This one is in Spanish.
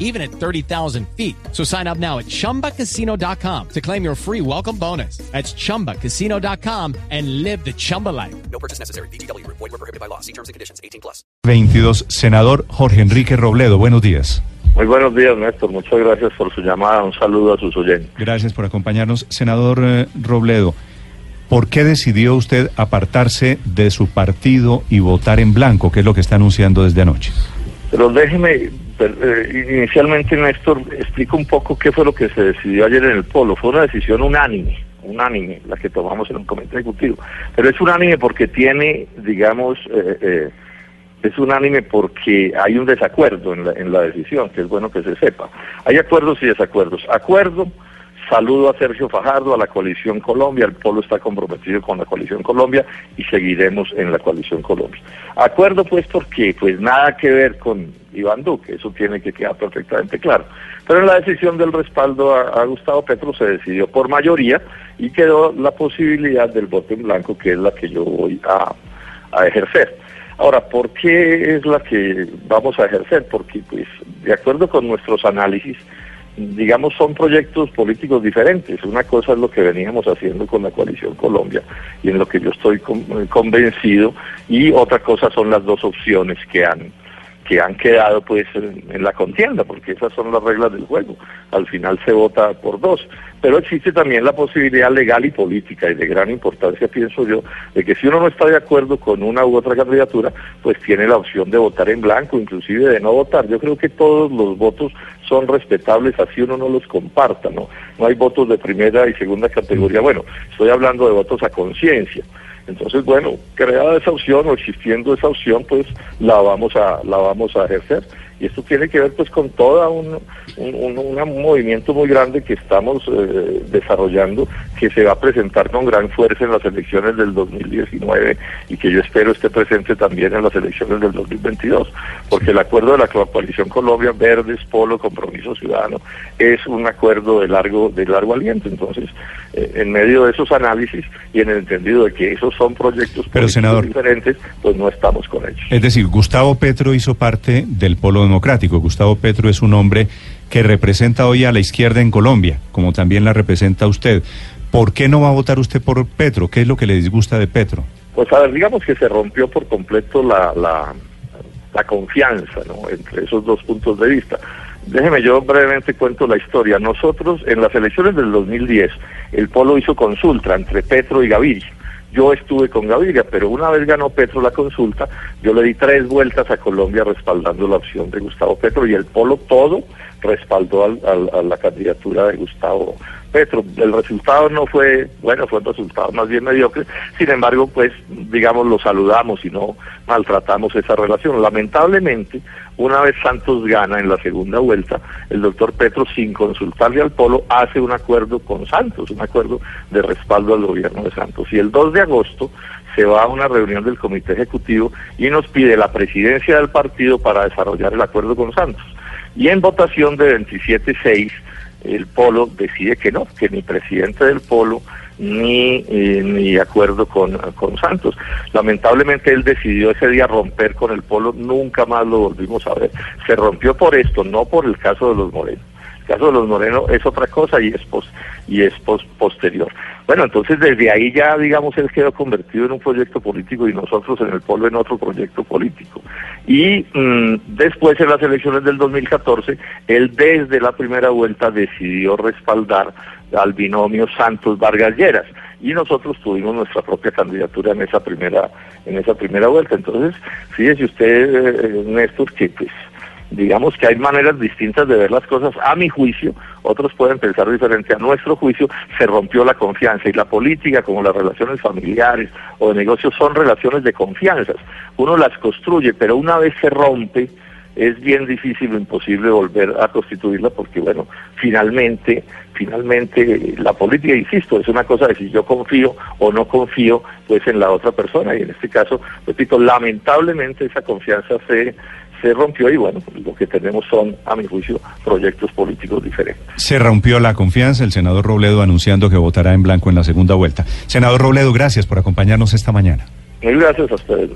even at 30,000 feet. So sign up now at chumbacasino.com to claim your free welcome bonus. That's chumbacasino.com and live the Chumba life. No purchase necessary. BGW. Void were prohibited by law. See terms and conditions. 18 plus. 22. Senador Jorge Enrique Robledo, buenos días. Muy buenos días, Néstor. Muchas gracias por su llamada. Un saludo a sus oyentes. Gracias por acompañarnos. Senador eh, Robledo, ¿por qué decidió usted apartarse de su partido y votar en blanco, que es lo que está anunciando desde anoche? Pero déjeme, eh, inicialmente, Néstor, explico un poco qué fue lo que se decidió ayer en el Polo. Fue una decisión unánime, unánime, la que tomamos en un comité ejecutivo. Pero es unánime porque tiene, digamos, eh, eh, es unánime porque hay un desacuerdo en la, en la decisión, que es bueno que se sepa. Hay acuerdos y desacuerdos. Acuerdo, saludo a Sergio Fajardo, a la coalición Colombia, el Polo está comprometido con la coalición Colombia y seguiremos en la coalición Colombia. Acuerdo pues porque pues nada que ver con Iván Duque, eso tiene que quedar perfectamente claro. Pero en la decisión del respaldo a, a Gustavo Petro se decidió por mayoría y quedó la posibilidad del voto en blanco, que es la que yo voy a, a ejercer. Ahora, ¿por qué es la que vamos a ejercer? Porque, pues, de acuerdo con nuestros análisis, digamos, son proyectos políticos diferentes. Una cosa es lo que veníamos haciendo con la coalición Colombia y en lo que yo estoy eh, convencido, y otra cosa son las dos opciones que han que han quedado pues en la contienda, porque esas son las reglas del juego. Al final se vota por dos. Pero existe también la posibilidad legal y política, y de gran importancia, pienso yo, de que si uno no está de acuerdo con una u otra candidatura, pues tiene la opción de votar en blanco, inclusive de no votar. Yo creo que todos los votos son respetables, así uno no los comparta, ¿no? No hay votos de primera y segunda categoría. Bueno, estoy hablando de votos a conciencia. Entonces, bueno, creada esa opción o existiendo esa opción, pues la vamos a la vamos a ejercer. Y esto tiene que ver pues con todo un, un, un- movimiento muy grande que estamos eh, desarrollando, que se va a presentar con gran fuerza en las elecciones del 2019 y que yo espero esté presente también en las elecciones del 2022, porque el acuerdo de la coalición Colombia, Verdes, Polo, Compromiso Ciudadano, es un acuerdo de largo, de largo aliento. Entonces, eh, en medio de esos análisis y en el entendido de que esos son proyectos Pero, senador- diferentes, pues no estamos con ellos. Es decir, Gustavo Petro hizo parte del Polo Democrático. Gustavo Petro es un hombre que representa hoy a la izquierda en Colombia, como también la representa usted. ¿Por qué no va a votar usted por Petro? ¿Qué es lo que le disgusta de Petro? Pues a ver, digamos que se rompió por completo la, la, la confianza ¿no? entre esos dos puntos de vista. Déjeme yo brevemente cuento la historia. Nosotros en las elecciones del 2010, el Polo hizo consulta entre Petro y Gaviria. Yo estuve con Gaviria, pero una vez ganó Petro la consulta, yo le di tres vueltas a Colombia respaldando la opción de Gustavo Petro y el Polo todo respaldó al- a la candidatura de Gustavo Petro. El resultado no fue, bueno, fue un resultado más bien mediocre, sin embargo, pues, digamos, lo saludamos y no maltratamos esa relación. Lamentablemente, una vez Santos gana en la segunda vuelta, el doctor Petro, sin consultarle al Polo, hace un acuerdo con Santos, un acuerdo de respaldo al gobierno de Santos. Y el 2 de agosto se va a una reunión del comité ejecutivo y nos pide la presidencia del partido para desarrollar el acuerdo con Santos. Y en votación de 27-6, el Polo decide que no, que ni presidente del Polo ni, eh, ni acuerdo con, con Santos. Lamentablemente él decidió ese día romper con el Polo, nunca más lo volvimos a ver. Se rompió por esto, no por el caso de los Morenos. El caso de los Morenos es otra cosa y es, pos- y es pos- posterior. Bueno, entonces desde ahí ya, digamos, él quedó convertido en un proyecto político y nosotros en el Polo en otro proyecto político. Y mm, después en las elecciones del 2014, él desde la primera vuelta decidió respaldar al binomio Santos Vargas Lleras y nosotros tuvimos nuestra propia candidatura en esa primera en esa primera vuelta. Entonces, fíjese usted, eh, Néstor, que pues digamos que hay maneras distintas de ver las cosas. A mi juicio, otros pueden pensar diferente. A nuestro juicio, se rompió la confianza y la política, como las relaciones familiares o de negocios, son relaciones de confianzas. Uno las construye, pero una vez se rompe, es bien difícil o imposible volver a constituirla porque, bueno, finalmente, finalmente la política, insisto, es una cosa de si yo confío o no confío pues en la otra persona y en este caso, repito, lamentablemente esa confianza se se rompió y bueno, lo que tenemos son, a mi juicio, proyectos políticos diferentes. Se rompió la confianza, el senador Robledo anunciando que votará en blanco en la segunda vuelta. Senador Robledo, gracias por acompañarnos esta mañana. Muy gracias a ustedes.